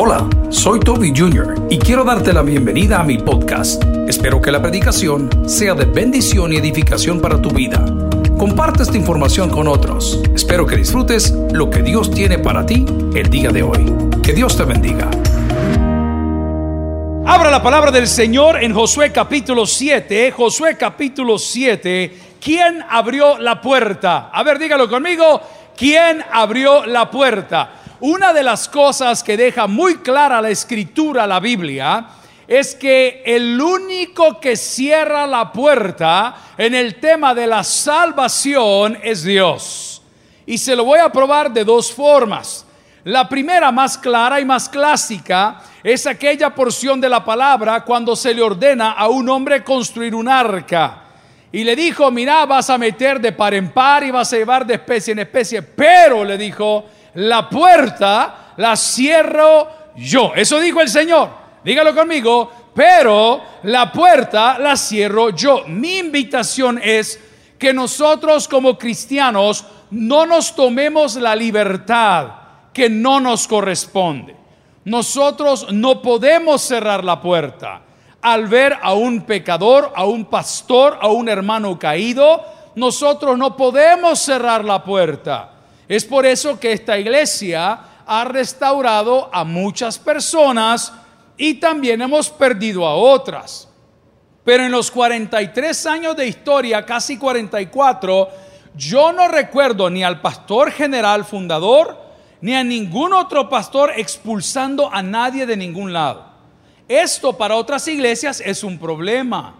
Hola, soy Toby Jr. y quiero darte la bienvenida a mi podcast. Espero que la predicación sea de bendición y edificación para tu vida. Comparte esta información con otros. Espero que disfrutes lo que Dios tiene para ti el día de hoy. Que Dios te bendiga. Abra la palabra del Señor en Josué capítulo 7. Josué capítulo 7. ¿Quién abrió la puerta? A ver, dígalo conmigo. ¿Quién abrió la puerta? Una de las cosas que deja muy clara la escritura, la Biblia, es que el único que cierra la puerta en el tema de la salvación es Dios. Y se lo voy a probar de dos formas. La primera, más clara y más clásica, es aquella porción de la palabra cuando se le ordena a un hombre construir un arca. Y le dijo, mira, vas a meter de par en par y vas a llevar de especie en especie, pero le dijo, la puerta la cierro yo. Eso dijo el Señor. Dígalo conmigo, pero la puerta la cierro yo. Mi invitación es que nosotros como cristianos no nos tomemos la libertad que no nos corresponde. Nosotros no podemos cerrar la puerta. Al ver a un pecador, a un pastor, a un hermano caído, nosotros no podemos cerrar la puerta. Es por eso que esta iglesia ha restaurado a muchas personas y también hemos perdido a otras. Pero en los 43 años de historia, casi 44, yo no recuerdo ni al pastor general fundador, ni a ningún otro pastor expulsando a nadie de ningún lado. Esto para otras iglesias es un problema.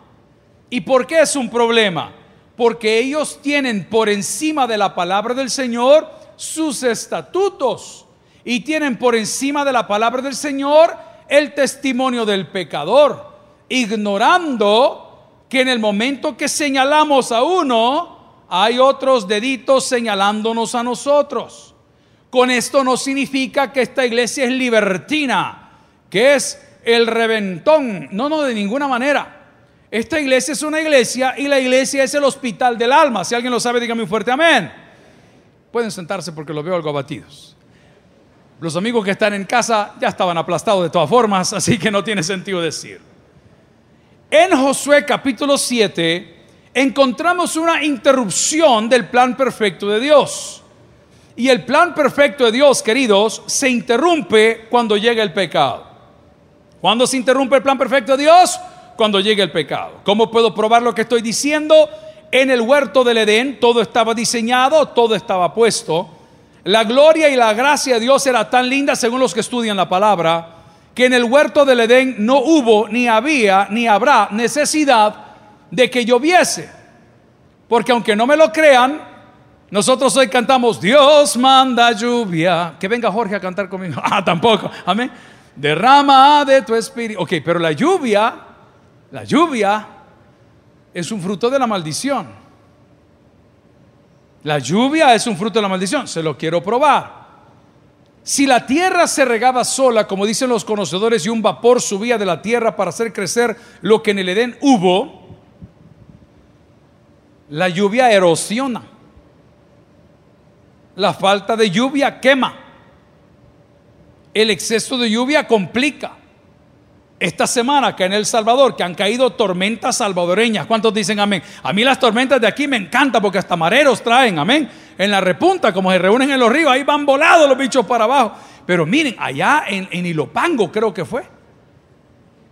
¿Y por qué es un problema? Porque ellos tienen por encima de la palabra del Señor sus estatutos y tienen por encima de la palabra del Señor el testimonio del pecador, ignorando que en el momento que señalamos a uno, hay otros deditos señalándonos a nosotros. Con esto no significa que esta iglesia es libertina, que es el reventón. No, no, de ninguna manera. Esta iglesia es una iglesia y la iglesia es el hospital del alma. Si alguien lo sabe, dígame un fuerte amén. Pueden sentarse porque los veo algo abatidos. Los amigos que están en casa ya estaban aplastados de todas formas, así que no tiene sentido decir. En Josué capítulo 7 encontramos una interrupción del plan perfecto de Dios. Y el plan perfecto de Dios, queridos, se interrumpe cuando llega el pecado. ¿Cuándo se interrumpe el plan perfecto de Dios? Cuando llega el pecado. ¿Cómo puedo probar lo que estoy diciendo? En el huerto del Edén todo estaba diseñado, todo estaba puesto. La gloria y la gracia de Dios era tan linda, según los que estudian la palabra, que en el huerto del Edén no hubo, ni había, ni habrá necesidad de que lloviese. Porque aunque no me lo crean, nosotros hoy cantamos, Dios manda lluvia. Que venga Jorge a cantar conmigo. Ah, tampoco. Amén. Derrama de tu espíritu. Ok, pero la lluvia, la lluvia es un fruto de la maldición. La lluvia es un fruto de la maldición, se lo quiero probar. Si la tierra se regaba sola, como dicen los conocedores, y un vapor subía de la tierra para hacer crecer lo que en el Edén hubo, la lluvia erosiona. La falta de lluvia quema. El exceso de lluvia complica esta semana que en El Salvador, que han caído tormentas salvadoreñas. ¿Cuántos dicen amén? A mí las tormentas de aquí me encantan porque hasta mareros traen, amén. En la repunta, como se reúnen en los ríos, ahí van volados los bichos para abajo. Pero miren, allá en, Ilopango creo que fue,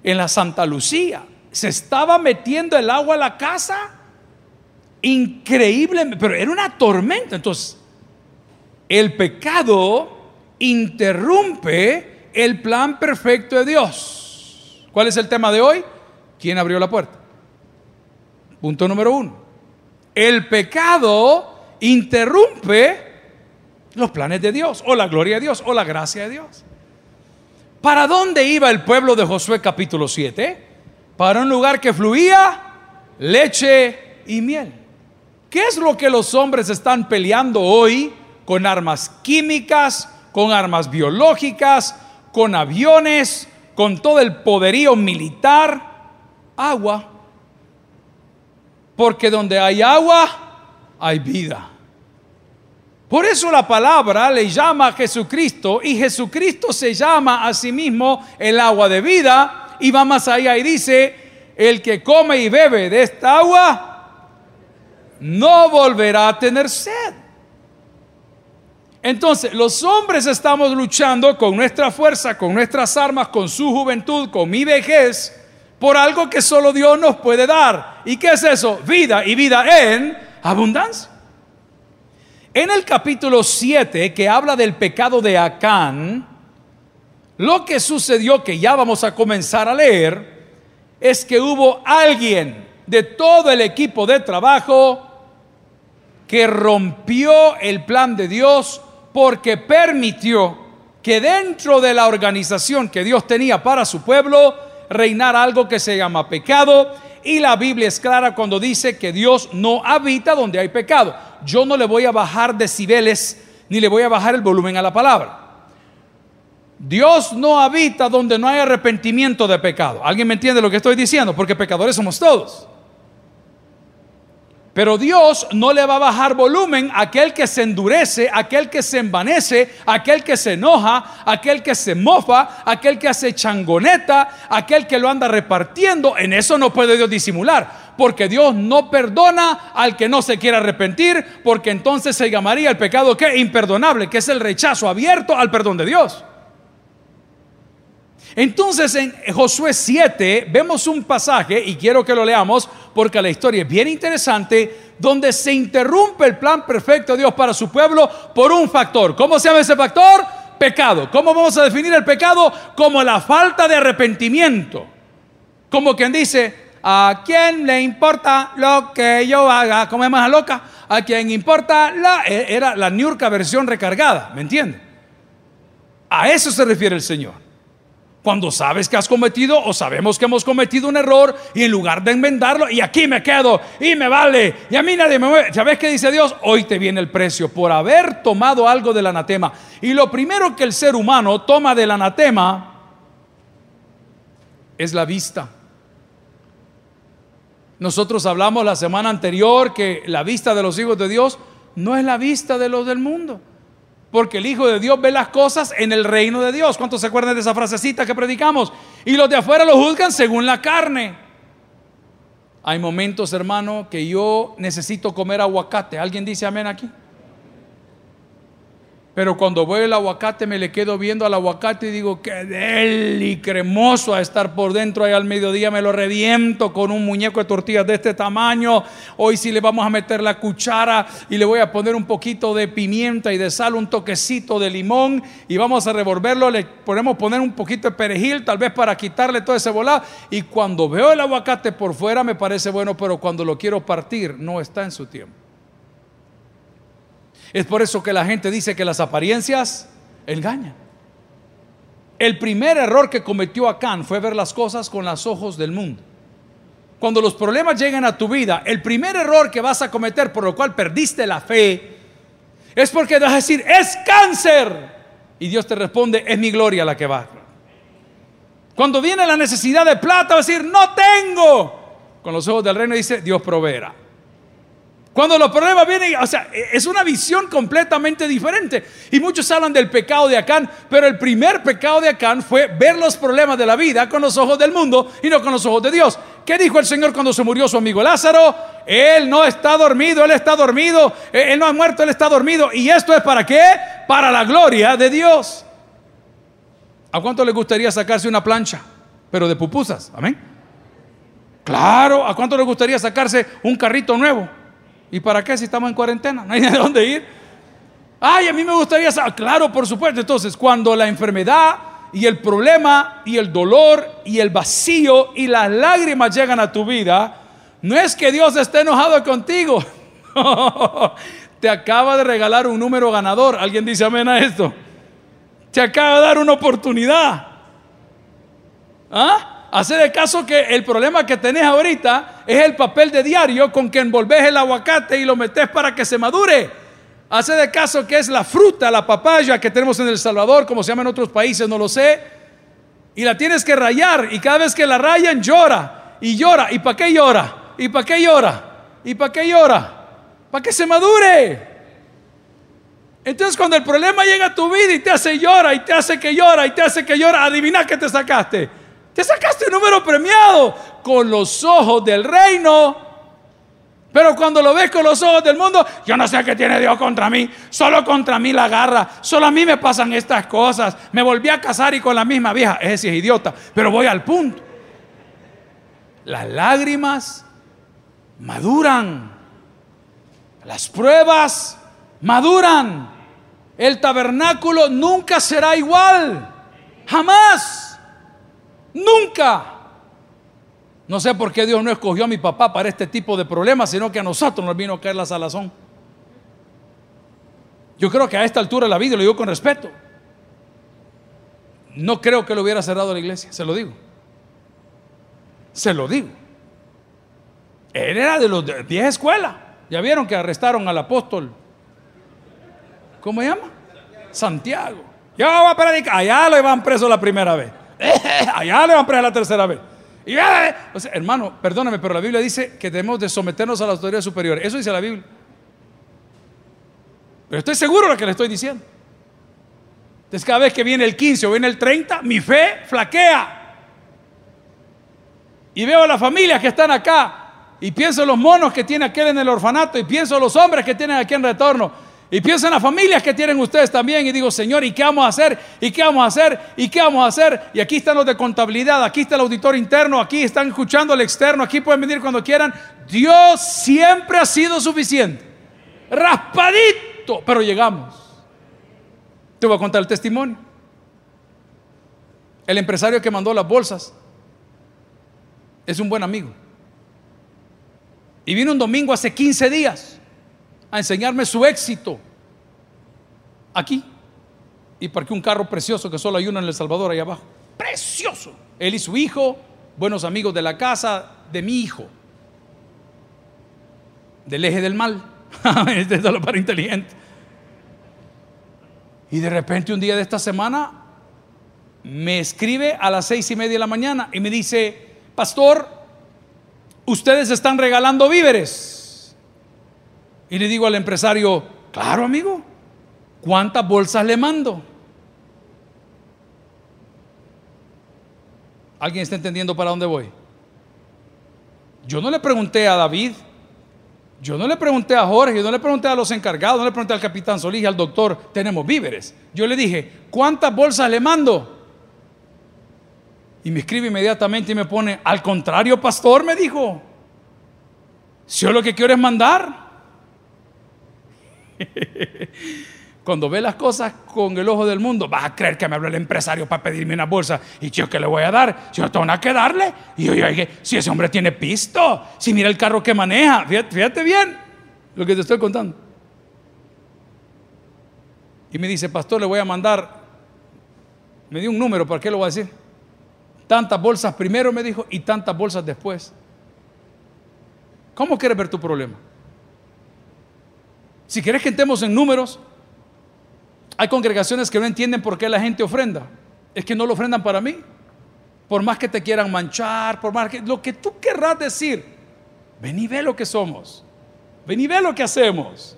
en la Santa Lucía, se estaba metiendo el agua a la casa. Increíble, pero era una tormenta. Entonces, el pecado interrumpe el plan perfecto de Dios. ¿Cuál es el tema de hoy? ¿Quién abrió la puerta? Punto número uno. El pecado interrumpe los planes de Dios, o la gloria de Dios, o la gracia de Dios. ¿Para dónde iba el pueblo de Josué capítulo 7? Para un lugar que fluía leche y miel. ¿Qué es lo que los hombres están peleando hoy con armas químicas, con armas biológicas, con aviones, con todo el poderío militar, agua. Porque donde hay agua, hay vida. Por eso la palabra le llama a Jesucristo y Jesucristo se llama a sí mismo el agua de vida y va más allá y dice, el que come y bebe de esta agua no volverá a tener sed. Entonces, los hombres estamos luchando con nuestra fuerza, con nuestras armas, con su juventud, con mi vejez, por algo que solo Dios nos puede dar. ¿Y qué es eso? Vida y vida en abundancia. En el capítulo 7, que habla del pecado de Acán, lo que sucedió, que ya vamos a comenzar a leer, es que hubo alguien de todo el equipo de trabajo que rompió el plan de Dios porque permitió que dentro de la organización que Dios tenía para su pueblo reinara algo que se llama pecado. Y la Biblia es clara cuando dice que Dios no habita donde hay pecado. Yo no le voy a bajar decibeles ni le voy a bajar el volumen a la palabra. Dios no habita donde no hay arrepentimiento de pecado. ¿Alguien me entiende lo que estoy diciendo? Porque pecadores somos todos. Pero Dios no le va a bajar volumen a aquel que se endurece, aquel que se envanece, aquel que se enoja, aquel que se mofa, aquel que hace changoneta, aquel que lo anda repartiendo. En eso no puede Dios disimular, porque Dios no perdona al que no se quiera arrepentir, porque entonces se llamaría el pecado que imperdonable, que es el rechazo abierto al perdón de Dios. Entonces en Josué 7 vemos un pasaje, y quiero que lo leamos porque la historia es bien interesante, donde se interrumpe el plan perfecto de Dios para su pueblo por un factor. ¿Cómo se llama ese factor? Pecado. ¿Cómo vamos a definir el pecado? Como la falta de arrepentimiento. Como quien dice, ¿a quién le importa lo que yo haga? Como es más loca, ¿a quién importa la... E, era la Niurka versión recargada, ¿me entiende? A eso se refiere el Señor. Cuando sabes que has cometido o sabemos que hemos cometido un error y en lugar de enmendarlo, y aquí me quedo y me vale, y a mí nadie me mueve. ¿Sabes qué dice Dios? Hoy te viene el precio por haber tomado algo del anatema. Y lo primero que el ser humano toma del anatema es la vista. Nosotros hablamos la semana anterior que la vista de los hijos de Dios no es la vista de los del mundo. Porque el Hijo de Dios ve las cosas en el reino de Dios. ¿Cuántos se acuerdan de esa frasecita que predicamos? Y los de afuera lo juzgan según la carne. Hay momentos, hermano, que yo necesito comer aguacate. ¿Alguien dice amén aquí? Pero cuando voy al aguacate me le quedo viendo al aguacate y digo, qué deli, cremoso a estar por dentro. Ahí al mediodía me lo reviento con un muñeco de tortillas de este tamaño. Hoy sí le vamos a meter la cuchara y le voy a poner un poquito de pimienta y de sal, un toquecito de limón y vamos a revolverlo. Le podemos poner un poquito de perejil, tal vez para quitarle todo ese volado. Y cuando veo el aguacate por fuera me parece bueno, pero cuando lo quiero partir no está en su tiempo. Es por eso que la gente dice que las apariencias engañan. El primer error que cometió Acán fue ver las cosas con los ojos del mundo. Cuando los problemas llegan a tu vida, el primer error que vas a cometer por lo cual perdiste la fe es porque vas a decir, es cáncer. Y Dios te responde, es mi gloria la que va. Cuando viene la necesidad de plata, va a decir, no tengo. Con los ojos del reino dice, Dios proveerá. Cuando los problemas vienen, o sea, es una visión completamente diferente. Y muchos hablan del pecado de Acán, pero el primer pecado de Acán fue ver los problemas de la vida con los ojos del mundo y no con los ojos de Dios. ¿Qué dijo el Señor cuando se murió su amigo Lázaro? Él no está dormido, él está dormido, él no ha muerto, él está dormido. ¿Y esto es para qué? Para la gloria de Dios. ¿A cuánto le gustaría sacarse una plancha? Pero de pupusas, amén. Claro, ¿a cuánto le gustaría sacarse un carrito nuevo? ¿Y para qué si estamos en cuarentena? No hay de dónde ir. Ay, a mí me gustaría saber. Claro, por supuesto. Entonces, cuando la enfermedad y el problema y el dolor y el vacío y las lágrimas llegan a tu vida, no es que Dios esté enojado contigo. Te acaba de regalar un número ganador. ¿Alguien dice amén a esto? Te acaba de dar una oportunidad. ¿Ah? Hace de caso que el problema que tenés ahorita es el papel de diario con que envolves el aguacate y lo metes para que se madure. Hace de caso que es la fruta, la papaya que tenemos en El Salvador, como se llama en otros países, no lo sé. Y la tienes que rayar y cada vez que la rayan llora y llora. ¿Y para qué llora? ¿Y para qué llora? ¿Y para qué llora? Para que se madure. Entonces cuando el problema llega a tu vida y te hace llorar y te hace que llora y te hace que llora, adivina qué te sacaste. Te sacaste un número premiado con los ojos del reino. Pero cuando lo ves con los ojos del mundo, yo no sé qué tiene Dios contra mí. Solo contra mí la garra. Solo a mí me pasan estas cosas. Me volví a casar y con la misma vieja. Ese es idiota. Pero voy al punto. Las lágrimas maduran. Las pruebas maduran. El tabernáculo nunca será igual. Jamás. Nunca. No sé por qué Dios no escogió a mi papá para este tipo de problemas, sino que a nosotros nos vino a caer la salazón. Yo creo que a esta altura de la vida, lo digo con respeto, no creo que lo hubiera cerrado la iglesia, se lo digo. Se lo digo. Él era de los 10 escuelas. Ya vieron que arrestaron al apóstol ¿Cómo se llama? Santiago. Ya va a. Allá lo iban preso la primera vez. Allá le van preso la tercera vez. Y hermano, perdóname, pero la Biblia dice que debemos de someternos a la autoridad superior. Eso dice la Biblia. Pero estoy seguro de lo que le estoy diciendo. Entonces cada vez que viene el 15 o viene el 30, mi fe flaquea. Y veo a las familias que están acá. Y pienso en los monos que tiene aquel en el orfanato. Y pienso en los hombres que tienen aquí en retorno. Y pienso en las familias que tienen ustedes también y digo, Señor, ¿y qué vamos a hacer? ¿Y qué vamos a hacer? ¿Y qué vamos a hacer? Y aquí están los de contabilidad, aquí está el auditor interno, aquí están escuchando el externo, aquí pueden venir cuando quieran. Dios siempre ha sido suficiente. Raspadito, pero llegamos. Te voy a contar el testimonio. El empresario que mandó las bolsas es un buen amigo. Y vino un domingo hace 15 días a enseñarme su éxito aquí. Y parqué un carro precioso que solo hay uno en El Salvador, ahí abajo. Precioso. Él y su hijo, buenos amigos de la casa de mi hijo. Del eje del mal. este es lo para inteligente. Y de repente un día de esta semana me escribe a las seis y media de la mañana y me dice, pastor, ustedes están regalando víveres. Y le digo al empresario, claro amigo, ¿cuántas bolsas le mando? ¿Alguien está entendiendo para dónde voy? Yo no le pregunté a David, yo no le pregunté a Jorge, yo no le pregunté a los encargados, no le pregunté al capitán Solís y al doctor, tenemos víveres. Yo le dije, ¿cuántas bolsas le mando? Y me escribe inmediatamente y me pone, al contrario, pastor, me dijo, si yo lo que quiero es mandar. Cuando ve las cosas con el ojo del mundo, vas a creer que me habló el empresario para pedirme una bolsa. ¿Y yo qué le voy a dar? Yo tengo nada que darle. Y yo, oye, si ese hombre tiene pisto, si mira el carro que maneja, fíjate, bien lo que te estoy contando. Y me dice, pastor, le voy a mandar, me dio un número, ¿para qué lo voy a decir? Tantas bolsas primero, me dijo, y tantas bolsas después. ¿Cómo quieres ver tu problema? Si quieres que entremos en números, hay congregaciones que no entienden por qué la gente ofrenda. Es que no lo ofrendan para mí. Por más que te quieran manchar, por más que lo que tú querrás decir, ven y ve lo que somos. Ven y ve lo que hacemos.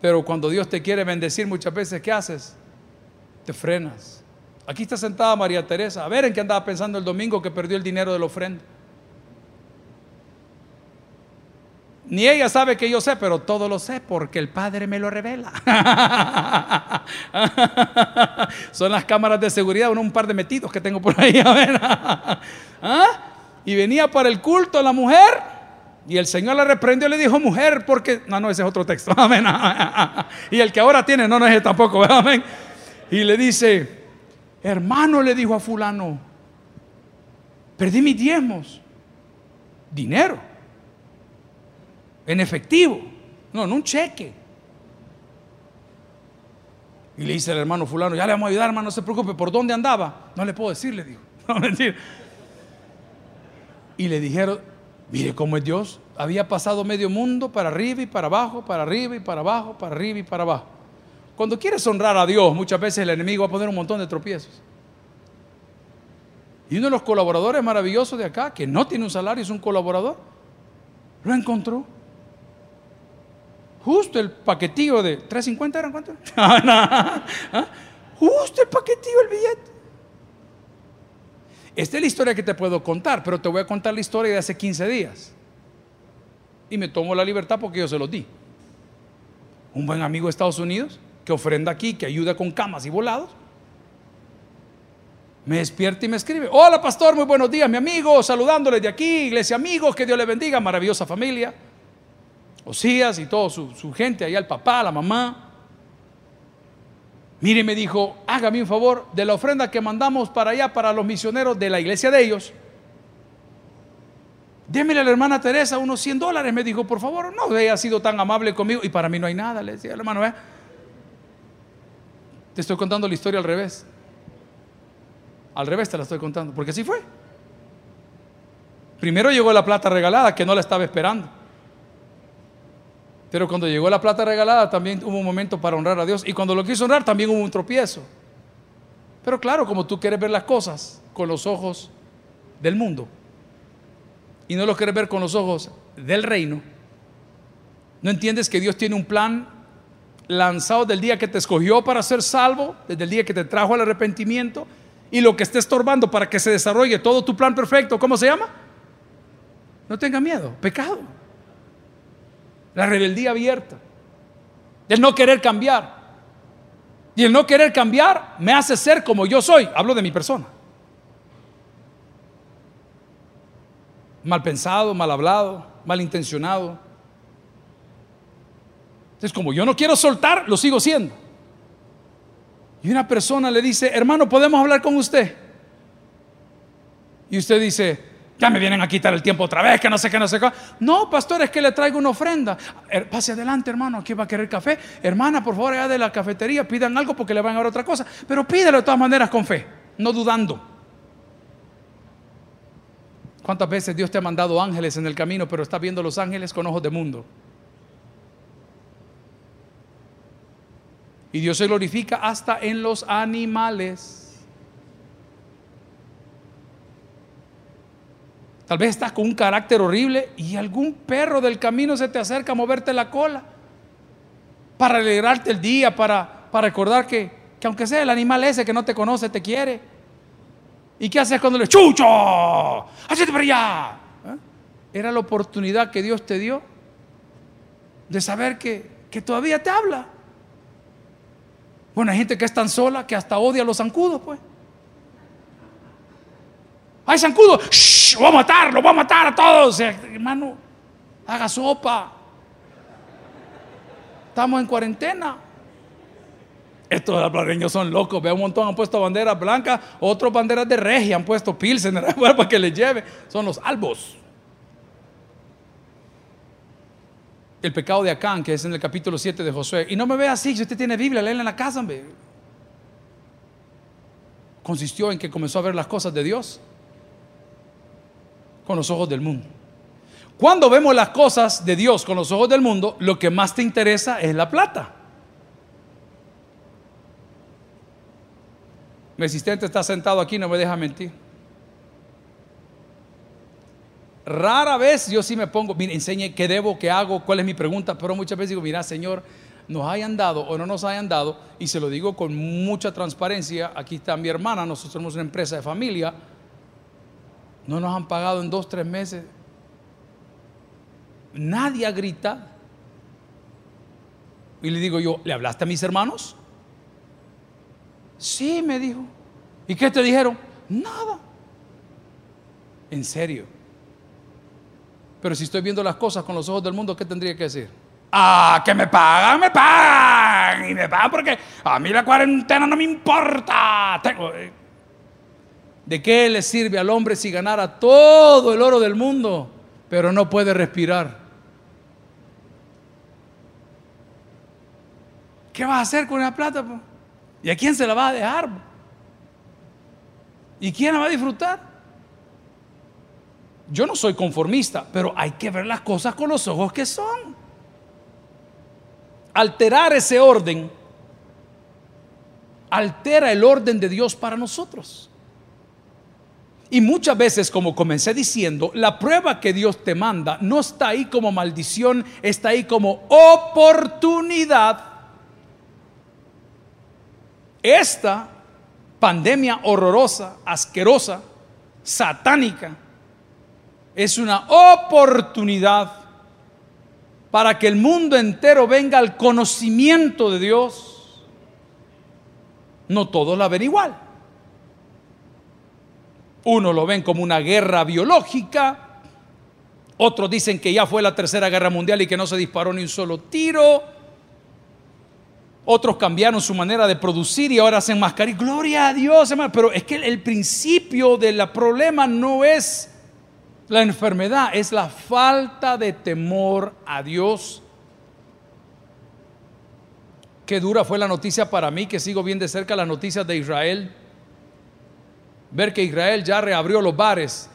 Pero cuando Dios te quiere bendecir muchas veces, ¿qué haces? Te frenas. Aquí está sentada María Teresa. A ver en qué andaba pensando el domingo que perdió el dinero de la ofrenda. Ni ella sabe que yo sé, pero todo lo sé porque el Padre me lo revela. Son las cámaras de seguridad, un par de metidos que tengo por ahí. ¿Ah? Y venía para el culto la mujer y el Señor la reprendió y le dijo, mujer, porque... No, no, ese es otro texto. Amén. Y el que ahora tiene, no, no es tampoco. Amén. Y le dice, hermano, le dijo a fulano, perdí mis diezmos. Dinero en efectivo, no, en un cheque. Y le dice el hermano fulano, ya le vamos a ayudar, hermano, no se preocupe, ¿por dónde andaba? No le puedo decir, le dijo. No, mentir. Y le dijeron, mire cómo es Dios. Había pasado medio mundo para arriba y para abajo, para arriba y para abajo, para arriba y para abajo. Cuando quieres honrar a Dios, muchas veces el enemigo va a poner un montón de tropiezos. Y uno de los colaboradores maravillosos de acá, que no tiene un salario, es un colaborador, lo encontró. Justo el paquetillo de 350 eran cuánto? ¿Ah? Justo el paquetillo, el billete. Esta es la historia que te puedo contar, pero te voy a contar la historia de hace 15 días. Y me tomo la libertad porque yo se los di. Un buen amigo de Estados Unidos que ofrenda aquí, que ayuda con camas y volados. Me despierta y me escribe, hola pastor, muy buenos días, mi amigo, saludándoles de aquí, iglesia amigos, que Dios le bendiga, maravillosa familia. Osías y toda su, gente, allá el papá, la mamá. Mire, me dijo, hágame un favor de la ofrenda que mandamos para allá, para los misioneros de la iglesia de ellos. Démele a la hermana Teresa unos 100 dólares. Me dijo, por favor, no haya sido tan amable conmigo. Y para mí no hay nada, le decía hermano. Te estoy contando la historia al revés. Al revés te la estoy contando, porque así fue. Primero llegó la plata regalada, que no la estaba esperando. Pero cuando llegó la plata regalada también hubo un momento para honrar a Dios. Y cuando lo quiso honrar también hubo un tropiezo. Pero claro, como tú quieres ver las cosas con los ojos del mundo y no lo quieres ver con los ojos del reino, no entiendes que Dios tiene un plan lanzado del día que te escogió para ser salvo, desde el día que te trajo al arrepentimiento y lo que esté estorbando para que se desarrolle todo tu plan perfecto, ¿cómo se llama? No tenga miedo, pecado la rebeldía abierta, el no querer cambiar. Y el no querer cambiar me hace ser como yo soy. Hablo de mi persona. Mal pensado, mal hablado, mal intencionado. Entonces, como yo no quiero soltar, lo sigo siendo. Y una persona le dice, hermano, ¿podemos hablar con usted? Y usted dice, ya me vienen a quitar el tiempo otra vez, que no sé qué, no sé qué. No, pastor, es que le traigo una ofrenda. Er, pase adelante, hermano, aquí va a querer café. Hermana, por favor, allá de la cafetería, pidan algo porque le van a dar otra cosa. Pero pídelo de todas maneras con fe, no dudando. ¿Cuántas veces Dios te ha mandado ángeles en el camino, pero estás viendo los ángeles con ojos de mundo? Y Dios se glorifica hasta en los animales. Tal vez estás con un carácter horrible y algún perro del camino se te acerca a moverte la cola para alegrarte el día, para, para recordar que, que aunque sea el animal ese que no te conoce, te quiere. ¿Y qué haces cuando le chucho? ¡Hacete para allá! ¿Eh? Era la oportunidad que Dios te dio de saber que, que todavía te habla. Bueno, hay gente que es tan sola que hasta odia a los zancudos, pues. ¡Ay, zancudo! ¡Shh! ¡Lo voy a matar! ¡Lo voy a matar a todos! hermano, haga sopa. Estamos en cuarentena. Estos albareños son locos. Veo un montón, han puesto banderas blancas, otros banderas de regia, han puesto pilsen para que les lleve. Son los albos. El pecado de Acán, que es en el capítulo 7 de Josué. Y no me ve así, si usted tiene Biblia, léela en la casa. Hombre. Consistió en que comenzó a ver las cosas de Dios con los ojos del mundo. Cuando vemos las cosas de Dios con los ojos del mundo, lo que más te interesa es la plata. Mi asistente está sentado aquí, no me deja mentir. Rara vez yo sí me pongo, mire, enseñe qué debo, qué hago, cuál es mi pregunta, pero muchas veces digo, mira, Señor, nos hayan dado o no nos hayan dado, y se lo digo con mucha transparencia, aquí está mi hermana, nosotros somos una empresa de familia, no nos han pagado en dos, tres meses. Nadie ha gritado. Y le digo yo, ¿le hablaste a mis hermanos? Sí, me dijo. ¿Y qué te dijeron? Nada. En serio. Pero si estoy viendo las cosas con los ojos del mundo, ¿qué tendría que decir? Ah, que me pagan, me pagan. Y me pagan porque a mí la cuarentena no me importa. Tengo, eh, ¿De qué le sirve al hombre si ganara todo el oro del mundo, pero no puede respirar? ¿Qué vas a hacer con esa plata? ¿Y a quién se la va a dejar? ¿Y quién la va a disfrutar? Yo no soy conformista, pero hay que ver las cosas con los ojos que son. Alterar ese orden altera el orden de Dios para nosotros. Y muchas veces, como comencé diciendo, la prueba que Dios te manda no está ahí como maldición, está ahí como oportunidad. Esta pandemia horrorosa, asquerosa, satánica, es una oportunidad para que el mundo entero venga al conocimiento de Dios. No todos la ven igual. Uno lo ven como una guerra biológica, otros dicen que ya fue la tercera guerra mundial y que no se disparó ni un solo tiro. Otros cambiaron su manera de producir y ahora hacen mascarillas. Gloria a Dios, hermano. Pero es que el principio del problema no es la enfermedad, es la falta de temor a Dios. Qué dura fue la noticia para mí, que sigo bien de cerca las noticias de Israel. Ver que Israel ya reabrió los bares,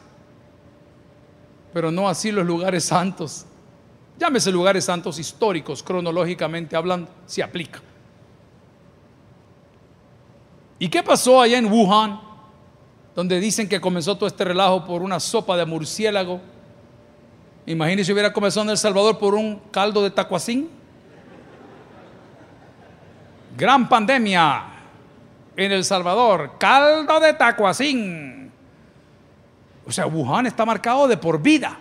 pero no así los lugares santos. Llámese lugares santos históricos, cronológicamente hablando, se aplica. ¿Y qué pasó allá en Wuhan? Donde dicen que comenzó todo este relajo por una sopa de murciélago. Imagínese si hubiera comenzado en El Salvador por un caldo de tacuacín. Gran pandemia en El Salvador, caldo de tacuacín. O sea, Wuhan está marcado de por vida.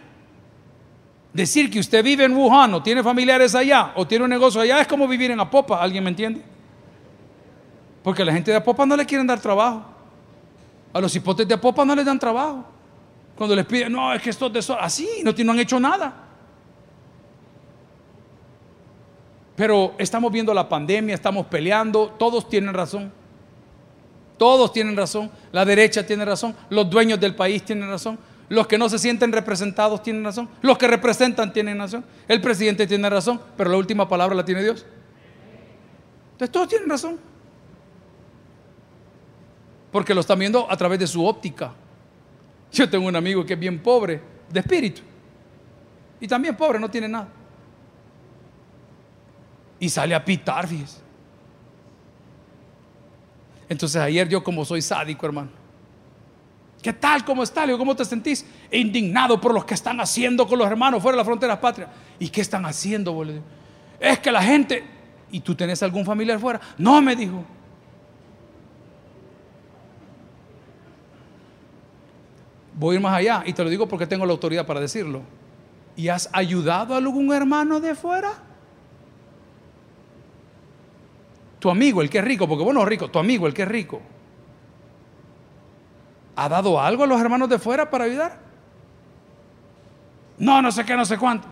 Decir que usted vive en Wuhan o tiene familiares allá o tiene un negocio allá es como vivir en Apopa, ¿alguien me entiende? Porque a la gente de Apopa no le quieren dar trabajo. A los hipotes de Apopa no les dan trabajo. Cuando les piden, no, es que esto de así, no, no han hecho nada. Pero estamos viendo la pandemia, estamos peleando, todos tienen razón. Todos tienen razón. La derecha tiene razón, los dueños del país tienen razón, los que no se sienten representados tienen razón, los que representan tienen razón, el presidente tiene razón, pero la última palabra la tiene Dios. Entonces todos tienen razón. Porque lo están viendo a través de su óptica. Yo tengo un amigo que es bien pobre de espíritu. Y también pobre, no tiene nada. Y sale a pitar, fíjese. Entonces ayer yo como soy sádico, hermano. ¿Qué tal? ¿Cómo está? Le ¿cómo te sentís? Indignado por lo que están haciendo con los hermanos fuera de las fronteras patrias. ¿Y qué están haciendo, boludo? Es que la gente... ¿Y tú tenés algún familiar fuera? No, me dijo. Voy a ir más allá y te lo digo porque tengo la autoridad para decirlo. ¿Y has ayudado a algún hermano de fuera? Tu amigo, el que es rico, porque bueno, rico, tu amigo, el que es rico, ¿ha dado algo a los hermanos de fuera para ayudar? No, no sé qué, no sé cuánto.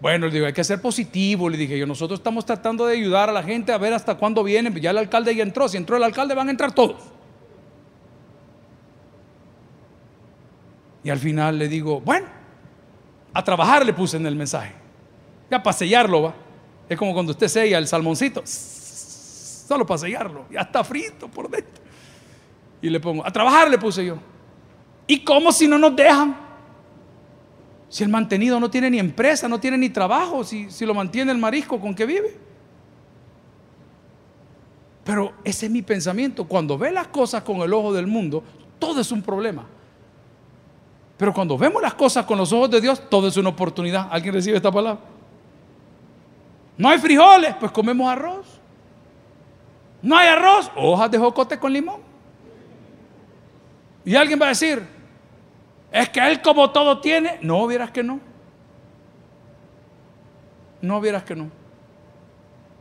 Bueno, le digo, hay que ser positivo, le dije yo, nosotros estamos tratando de ayudar a la gente a ver hasta cuándo vienen, ya el alcalde ya entró, si entró el alcalde van a entrar todos. Y al final le digo, bueno, a trabajar le puse en el mensaje. Ya para sellarlo, va. Es como cuando usted sella el salmoncito. Solo para sellarlo. Ya está frito por dentro. Y le pongo, a trabajar le puse yo. ¿Y cómo si no nos dejan? Si el mantenido no tiene ni empresa, no tiene ni trabajo, si, si lo mantiene el marisco con que vive. Pero ese es mi pensamiento. Cuando ve las cosas con el ojo del mundo, todo es un problema. Pero cuando vemos las cosas con los ojos de Dios, todo es una oportunidad. ¿Alguien recibe esta palabra? No hay frijoles, pues comemos arroz. No hay arroz, hojas de jocote con limón. Y alguien va a decir, es que él como todo tiene, no vieras que no. No vieras que no.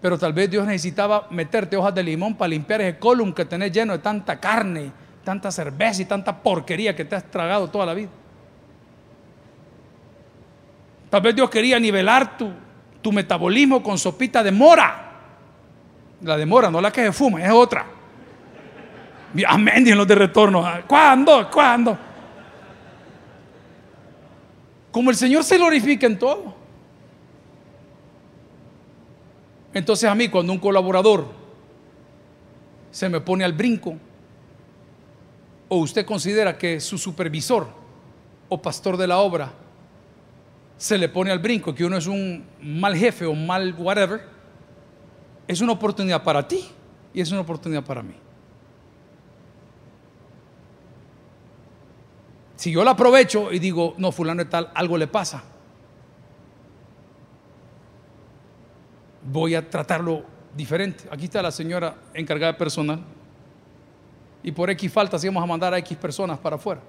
Pero tal vez Dios necesitaba meterte hojas de limón para limpiar ese column que tenés lleno de tanta carne, tanta cerveza y tanta porquería que te has tragado toda la vida. Tal vez Dios quería nivelar tu, tu metabolismo con sopita de mora. La de mora, no la que se fuma, es otra. Amén, en los de retorno. ¿Cuándo? ¿Cuándo? Como el Señor se glorifica en todo. Entonces a mí cuando un colaborador se me pone al brinco, o usted considera que su supervisor o pastor de la obra se le pone al brinco que uno es un mal jefe o mal whatever, es una oportunidad para ti y es una oportunidad para mí. si yo la aprovecho y digo, no, fulano de tal, algo le pasa, voy a tratarlo diferente. Aquí está la señora encargada de personal. Y por X faltas íbamos a mandar a X personas para afuera.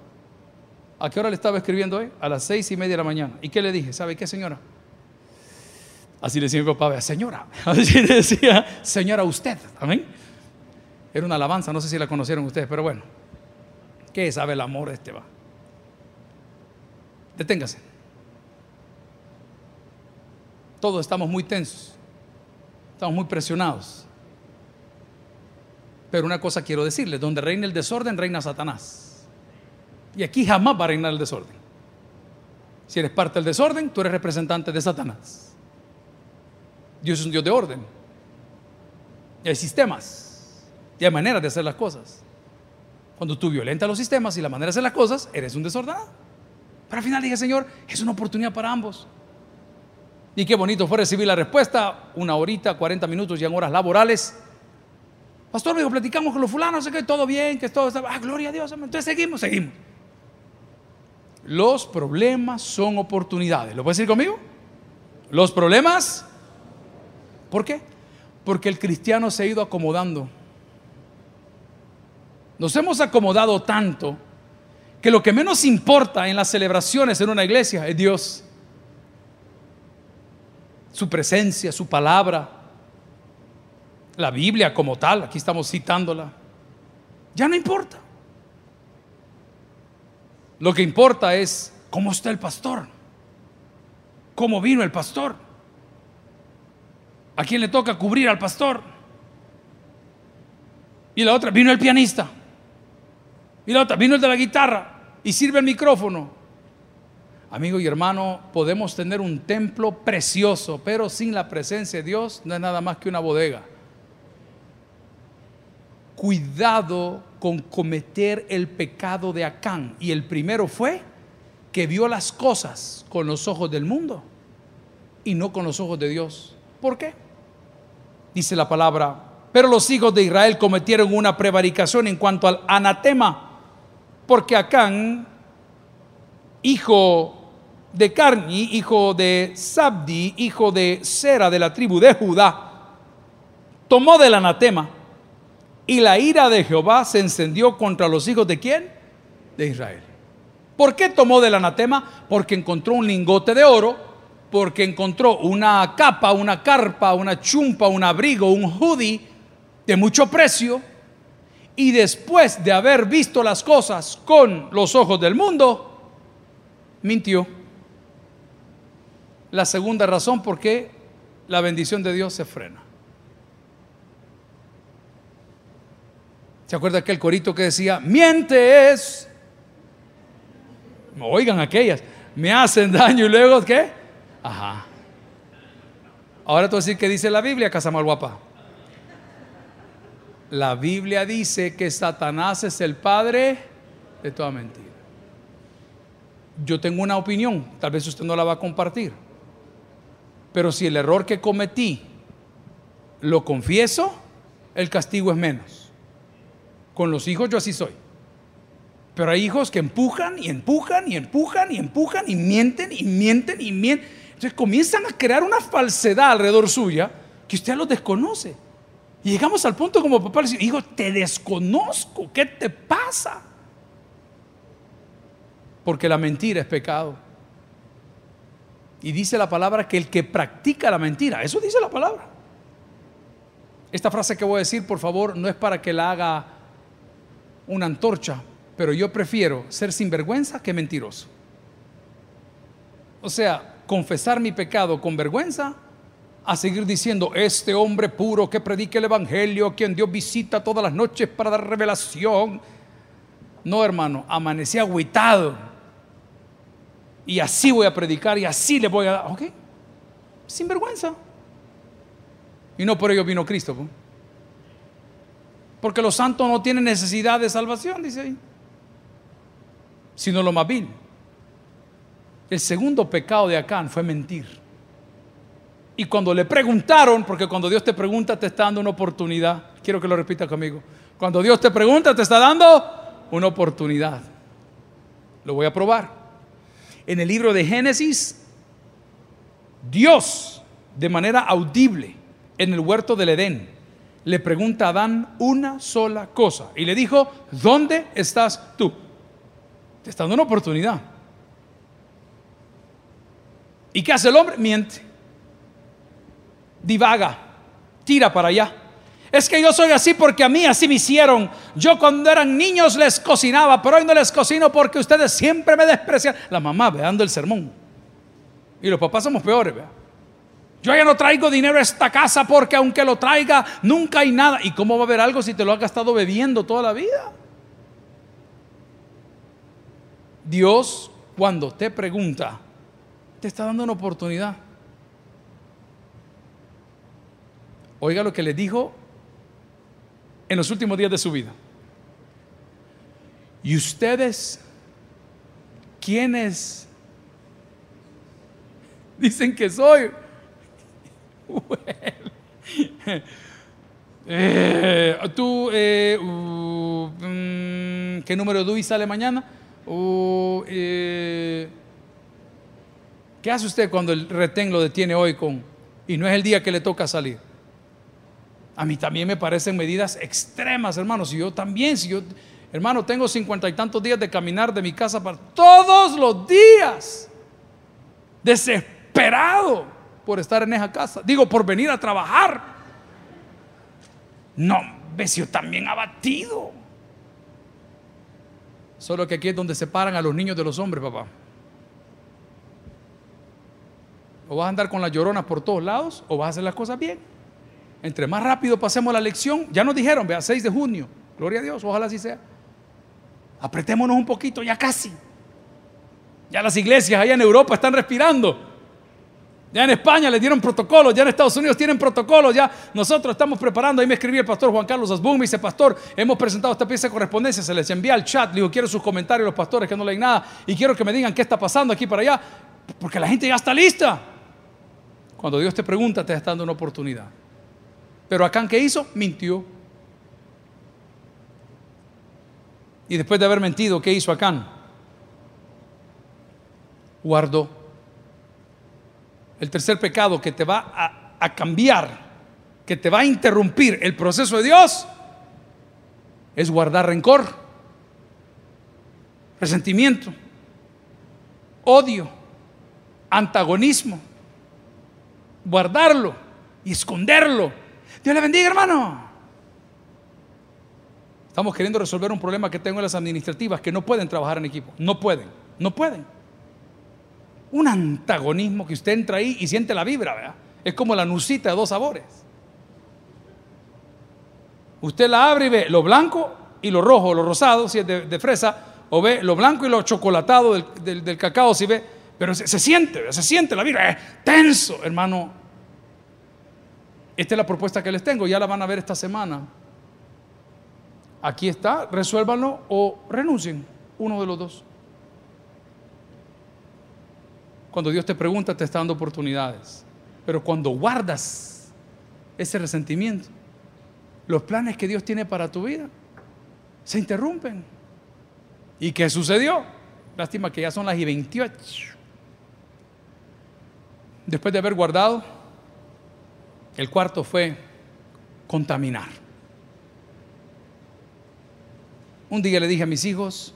¿A qué hora le estaba escribiendo hoy? A las seis y media de la mañana. ¿Y qué le dije? ¿Sabe qué, señora? Así le decía mi papá, señora. Así le decía, señora, usted. Amén. Era una alabanza, no sé si la conocieron ustedes, pero bueno. ¿Qué sabe el amor este va? Deténgase. Todos estamos muy tensos. Estamos muy presionados. Pero una cosa quiero decirles, donde reina el desorden, reina Satanás. Y aquí jamás va a reinar el desorden. Si eres parte del desorden, tú eres representante de Satanás. Dios es un Dios de orden. Y hay sistemas. Y hay maneras de hacer las cosas. Cuando tú violentas los sistemas y la manera de hacer las cosas, eres un desordenado. Pero al final dije, Señor, es una oportunidad para ambos. Y qué bonito fue recibir la respuesta, una horita, 40 minutos ya en horas laborales. Pastor, me dijo, platicamos con los fulanos, sé que todo bien, que todo está, ah, gloria a Dios, entonces seguimos, seguimos. Los problemas son oportunidades. ¿Lo puedes decir conmigo? Los problemas, ¿por qué? Porque el cristiano se ha ido acomodando. Nos hemos acomodado tanto que lo que menos importa en las celebraciones en una iglesia es Dios su presencia, su palabra, la Biblia como tal, aquí estamos citándola, ya no importa. Lo que importa es cómo está el pastor, cómo vino el pastor, a quién le toca cubrir al pastor. Y la otra, vino el pianista. Y la otra, vino el de la guitarra y sirve el micrófono. Amigo y hermano, podemos tener un templo precioso, pero sin la presencia de Dios no es nada más que una bodega. Cuidado con cometer el pecado de Acán. Y el primero fue que vio las cosas con los ojos del mundo y no con los ojos de Dios. ¿Por qué? Dice la palabra, pero los hijos de Israel cometieron una prevaricación en cuanto al anatema, porque Acán, hijo de Carni, hijo de Sabdi, hijo de Sera de la tribu de Judá, tomó del anatema y la ira de Jehová se encendió contra los hijos de quién? De Israel. ¿Por qué tomó del anatema? Porque encontró un lingote de oro, porque encontró una capa, una carpa, una chumpa, un abrigo, un hoodie de mucho precio. Y después de haber visto las cosas con los ojos del mundo, mintió. La segunda razón por qué la bendición de Dios se frena. ¿Se acuerda aquel corito que decía, mientes? Oigan aquellas, me hacen daño y luego ¿qué? Ajá. Ahora tú decir que dice la Biblia, Casamal Guapa. La Biblia dice que Satanás es el padre de toda mentira. Yo tengo una opinión, tal vez usted no la va a compartir. Pero si el error que cometí lo confieso, el castigo es menos. Con los hijos yo así soy. Pero hay hijos que empujan y empujan y empujan y empujan y mienten y mienten y mienten. Entonces comienzan a crear una falsedad alrededor suya que usted los desconoce. Y llegamos al punto como papá le dice, hijo, te desconozco, ¿qué te pasa? Porque la mentira es pecado. Y dice la palabra que el que practica la mentira, eso dice la palabra. Esta frase que voy a decir, por favor, no es para que la haga una antorcha, pero yo prefiero ser sinvergüenza que mentiroso. O sea, confesar mi pecado con vergüenza a seguir diciendo, este hombre puro que predique el Evangelio, quien Dios visita todas las noches para dar revelación. No, hermano, amanecí agüitado y así voy a predicar y así le voy a dar. Ok, sin vergüenza. Y no por ello vino Cristo. Porque los santos no tienen necesidad de salvación, dice ahí. Sino lo más vil. El segundo pecado de Acán fue mentir. Y cuando le preguntaron, porque cuando Dios te pregunta te está dando una oportunidad, quiero que lo repita conmigo, cuando Dios te pregunta te está dando una oportunidad. Lo voy a probar. En el libro de Génesis, Dios, de manera audible, en el huerto del Edén, le pregunta a Adán una sola cosa. Y le dijo, ¿dónde estás tú? Te está dando una oportunidad. ¿Y qué hace el hombre? Miente. Divaga. Tira para allá. Es que yo soy así porque a mí así me hicieron. Yo cuando eran niños les cocinaba, pero hoy no les cocino porque ustedes siempre me desprecian. La mamá veando el sermón. Y los papás somos peores, vea. Yo ya no traigo dinero a esta casa porque aunque lo traiga, nunca hay nada. ¿Y cómo va a haber algo si te lo has gastado bebiendo toda la vida? Dios, cuando te pregunta, te está dando una oportunidad. Oiga lo que le dijo en los últimos días de su vida. ¿Y ustedes quiénes dicen que soy? Eh, tú, eh, uh, mm, ¿qué número de DUI sale mañana? Uh, eh, ¿Qué hace usted cuando el retén lo detiene hoy con y no es el día que le toca salir? A mí también me parecen medidas extremas, hermanos. Si yo también, si yo, hermano, tengo cincuenta y tantos días de caminar de mi casa para todos los días, desesperado por estar en esa casa. Digo, por venir a trabajar. No, ves, yo también abatido. Solo que aquí es donde separan a los niños de los hombres, papá. O vas a andar con las lloronas por todos lados o vas a hacer las cosas bien. Entre más rápido pasemos la lección, ya nos dijeron, vea, 6 de junio. Gloria a Dios, ojalá así sea. Apretémonos un poquito, ya casi. Ya las iglesias allá en Europa están respirando. Ya en España le dieron protocolos, ya en Estados Unidos tienen protocolos, ya nosotros estamos preparando. Ahí me escribió el pastor Juan Carlos Asbun, me dice, pastor, hemos presentado esta pieza de correspondencia, se les envía al chat, le digo, quiero sus comentarios los pastores que no leen nada y quiero que me digan qué está pasando aquí para allá, porque la gente ya está lista. Cuando Dios te pregunta, te está dando una oportunidad. Pero Acán, ¿qué hizo? Mintió. Y después de haber mentido, ¿qué hizo Acán? Guardó el tercer pecado que te va a, cambiar, que te va a interrumpir el proceso de Dios, es guardar rencor, resentimiento, odio, antagonismo, guardarlo y esconderlo. Dios le bendiga, hermano. Estamos queriendo resolver un problema que tengo en las administrativas que no pueden trabajar en equipo. No pueden, no pueden un antagonismo que usted entra ahí y siente la vibra, ¿verdad? Es como la nucita de dos sabores. Usted la abre y ve lo blanco y lo rojo, lo rosado, si es de, fresa, o ve lo blanco y lo chocolatado del, cacao, si ve, pero se, se siente, se siente la vibra, es tenso, hermano. Esta es la propuesta que les tengo, ya la van a ver esta semana. Aquí está, resuélvanlo o renuncien, uno de los dos. Cuando Dios te pregunta, te está dando oportunidades. Pero cuando guardas ese resentimiento, los planes que Dios tiene para tu vida se interrumpen. ¿Y qué sucedió? Lástima que ya son las y 28. Después de haber guardado, el cuarto fue contaminar. Un día le dije a mis hijos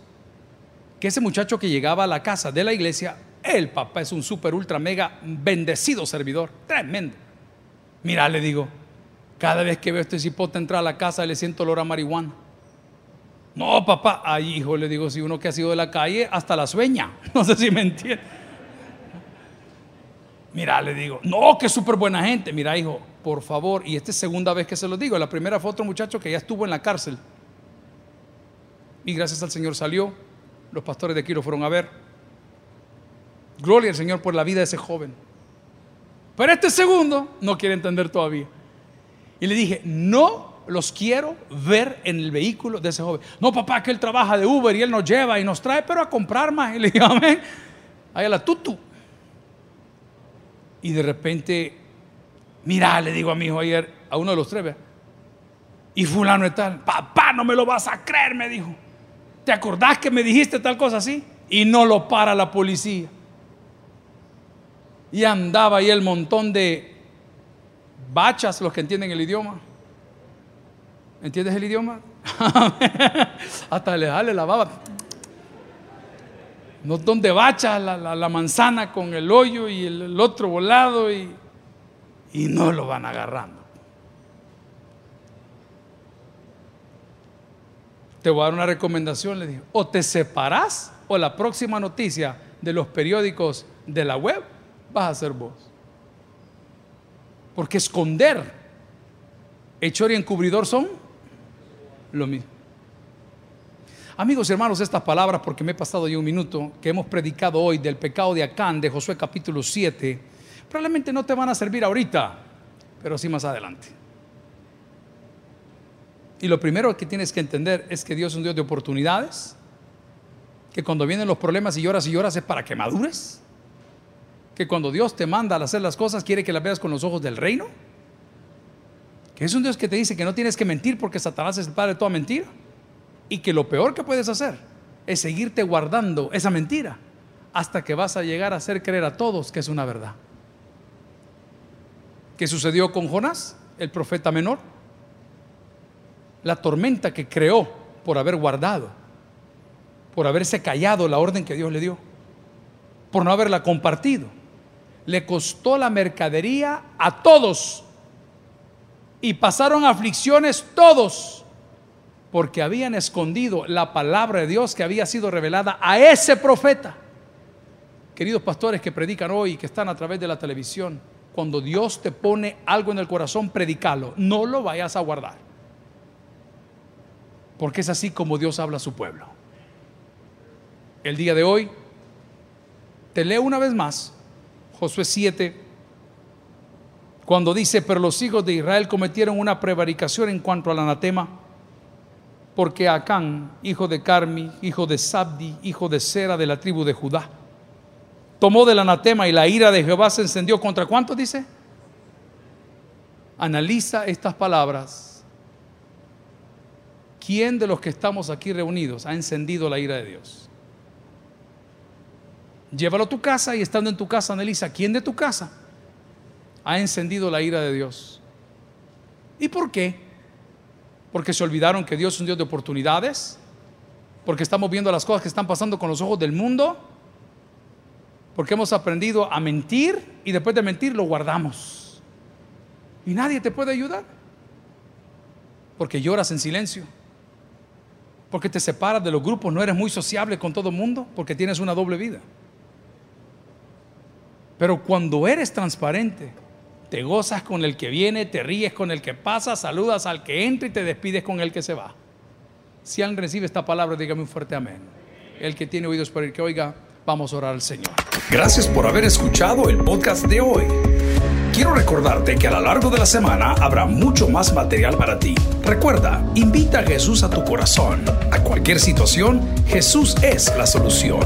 que ese muchacho que llegaba a la casa de la iglesia el papá es un super, ultra, mega bendecido servidor. Tremendo. Mira, le digo, cada vez que veo este cipote entrar a la casa le siento olor a marihuana. No, papá, ay, hijo, le digo, si uno que ha sido de la calle, hasta la sueña. No sé si me entiende. Mira, le digo, no, que súper buena gente. Mira, hijo, por favor, y esta es segunda vez que se lo digo. La primera fue otro muchacho que ya estuvo en la cárcel. Y gracias al Señor salió. Los pastores de aquí lo fueron a ver. Gloria al Señor por la vida de ese joven. Pero este segundo no quiere entender todavía. Y le dije, no los quiero ver en el vehículo de ese joven. No, papá, que él trabaja de Uber y él nos lleva y nos trae, pero a comprar más. Y le dije, amén. Ahí a la tutu. Y de repente, mira, le digo a mi hijo ayer, a uno de los tres, y fulano y tal, papá, no me lo vas a creer, me dijo. ¿Te acordás que me dijiste tal cosa así? y no lo para la policía. Y andaba ahí el montón de bachas, los que entienden el idioma. ¿Entiendes el idioma? Hasta le sale la baba. No donde bacha la, manzana con el hoyo y el, otro volado y, y no lo van agarrando. Te voy a dar una recomendación, le dije. O te separás o la próxima noticia de los periódicos de la web vas a ser vos. Porque esconder, hechor y encubridor son lo mismo. Amigos y hermanos, estas palabras, porque me he pasado ya un minuto, que hemos predicado hoy del pecado de Acán, de Josué capítulo 7, probablemente no te van a servir ahorita, pero sí más adelante. Y lo primero que tienes que entender es que Dios es un Dios de oportunidades, que cuando vienen los problemas y lloras y lloras es para que madures, que cuando Dios te manda a hacer las cosas quiere que las veas con los ojos del reino, que es un Dios que te dice que no tienes que mentir porque Satanás es el padre de toda mentira, y que lo peor que puedes hacer es seguirte guardando esa mentira hasta que vas a llegar a hacer creer a todos que es una verdad. ¿Qué sucedió con Jonás, el profeta menor? la tormenta que creó por haber guardado, por haberse callado la orden que Dios le dio, por no haberla compartido. Le costó la mercadería a todos y pasaron aflicciones todos porque habían escondido la palabra de Dios que había sido revelada a ese profeta. Queridos pastores que predican hoy y que están a través de la televisión, cuando Dios te pone algo en el corazón, predicalo, no lo vayas a guardar porque es así como Dios habla a su pueblo. El día de hoy, te leo una vez más Josué 7, cuando dice, pero los hijos de Israel cometieron una prevaricación en cuanto al anatema, porque Acán, hijo de Carmi, hijo de Sabdi, hijo de Sera de la tribu de Judá, tomó del anatema y la ira de Jehová se encendió contra cuánto dice. Analiza estas palabras ¿Quién de los que estamos aquí reunidos ha encendido la ira de Dios? Llévalo a tu casa y estando en tu casa analiza, ¿quién de tu casa ha encendido la ira de Dios? ¿Y por qué? Porque se olvidaron que Dios es un Dios de oportunidades, porque estamos viendo las cosas que están pasando con los ojos del mundo, porque hemos aprendido a mentir y después de mentir lo guardamos. Y nadie te puede ayudar, porque lloras en silencio porque te separas de los grupos, no eres muy sociable con todo el mundo, porque tienes una doble vida. Pero cuando eres transparente, te gozas con el que viene, te ríes con el que pasa, saludas al que entra y te despides con el que se va. Si alguien recibe esta palabra, dígame un fuerte amén. El que tiene oídos para el que oiga, vamos a orar al Señor. Gracias por haber escuchado el podcast de hoy. Quiero recordarte que a lo largo de la semana habrá mucho más material para ti. Recuerda, invita a Jesús a tu corazón. A cualquier situación, Jesús es la solución.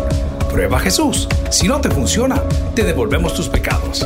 Prueba Jesús. Si no te funciona, te devolvemos tus pecados.